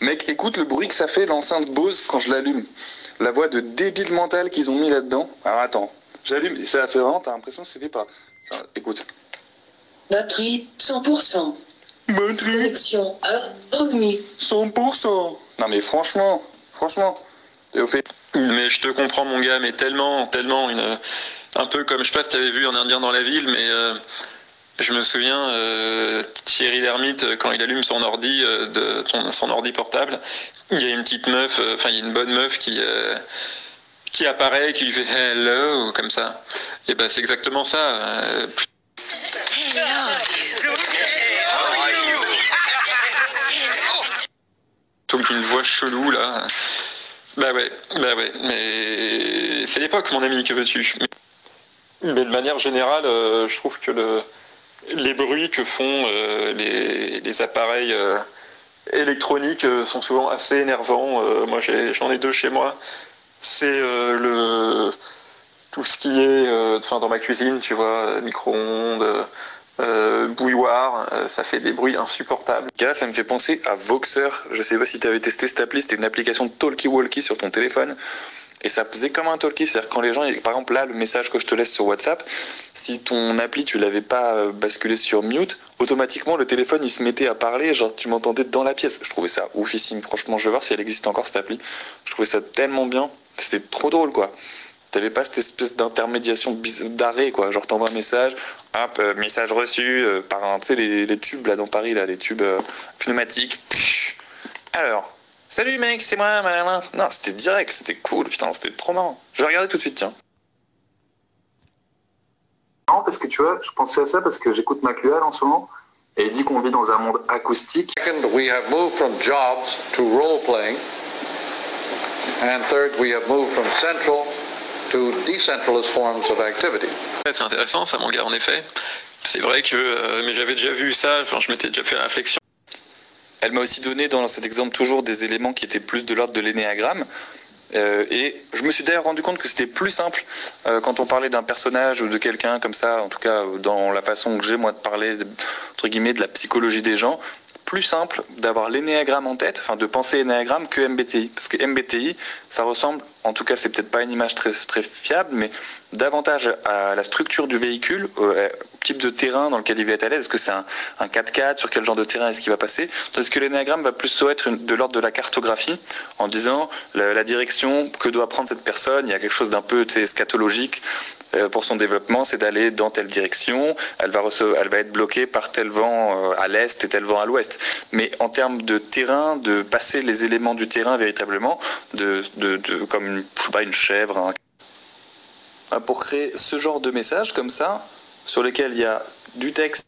Mec, écoute le bruit que ça fait l'enceinte Bose quand je l'allume. La voix de débile mental qu'ils ont mis là-dedans. Alors attends, j'allume et ça fait vraiment, t'as l'impression que c'est fait par. Ça, écoute. Batterie 100%. Batterie Connexion remis. 100%. Non mais franchement, franchement. Et au fait. Mais je te comprends, mon gars, mais tellement, tellement, une, un peu comme, je sais pas si t'avais vu en Indien dans la ville, mais euh, je me souviens, euh, Thierry Lhermitte, quand il allume son ordi, euh, de, son, ordi portable, il y a une petite meuf, euh, enfin, il y a une bonne meuf qui, euh, qui apparaît, qui lui fait hello, comme ça. Et ben, c'est exactement ça. euh, plutôt qu'une voix chelou, là. Bah ouais, bah ouais, mais c'est l'époque, mon ami, que veux-tu? Mais, de manière générale, euh, je trouve que le, les bruits que font euh, les, appareils euh, électroniques euh, sont souvent assez énervants. Moi, j'en ai, deux chez moi. C'est le tout ce qui est, enfin, dans ma cuisine, tu vois, micro-ondes, euh, bouilloire, ça fait des bruits insupportables. Ça me fait penser à Voxer. Je sais pas si t'avais testé cette appli, c'était une application talkie-walkie sur ton téléphone. Et ça faisait comme un talkie, c'est-à-dire quand les gens, par exemple là, le message que je te laisse sur WhatsApp, si ton appli tu l'avais pas euh, basculé sur mute, automatiquement le téléphone il se mettait à parler, genre tu m'entendais dans la pièce. Je trouvais ça oufissime, franchement, je vais voir si elle existe encore cette appli. Je trouvais ça tellement bien, c'était trop drôle quoi. T'avais pas cette espèce d'intermédiation d'arrêt quoi, genre t'envoies un message, hop, euh, message reçu euh, par un, tu sais les, tubes là dans Paris là, les tubes pneumatiques. Pfff. Alors, salut mec, c'est moi, malin. Non, c'était direct, c'était cool, putain, c'était trop marrant. Je vais regarder tout de suite, tiens. Non, parce que tu vois, je pensais à ça parce que j'écoute McLuhan en ce moment et il dit qu'on vit dans un monde acoustique. Second, we have moved from jobs to role playing. And third, we have moved from central to decentralized forms of activity. C'est intéressant, ça, mon gars, en effet. C'est vrai que, euh, mais j'avais déjà vu ça, enfin, je m'étais déjà fait la réflexion. Elle m'a aussi donné dans cet exemple toujours des éléments qui étaient plus de l'ordre de l'énéagramme. Euh, et je me suis d'ailleurs rendu compte que c'était plus simple euh, quand on parlait d'un personnage ou de quelqu'un comme ça, en tout cas dans la façon que j'ai moi de parler entre guillemets de la psychologie des gens, plus simple d'avoir l'énéagramme en tête, enfin de penser énéagramme que MBTI, parce que MBTI ça ressemble, en tout cas c'est peut-être pas une image très très fiable, mais davantage à la structure du véhicule, euh, au type de terrain dans lequel il va être à l'aise. Est-ce que c'est un, un 4x4 Sur quel genre de terrain est-ce qu'il va passer? Tandis que l'énéagramme va plutôt être de l'ordre de la cartographie, en disant la, direction que doit prendre cette personne? Il y a quelque chose d'un peu tu euh, pour son développement, c'est d'aller dans telle direction. Elle va elle va être bloquée par tel vent euh, à l'est et tel vent à l'ouest. Mais en termes de terrain, de passer les éléments du terrain véritablement, de, de, de comme une, je sais pas, une chèvre, ah, pour créer ce genre de message comme ça, sur lequel il y a du texte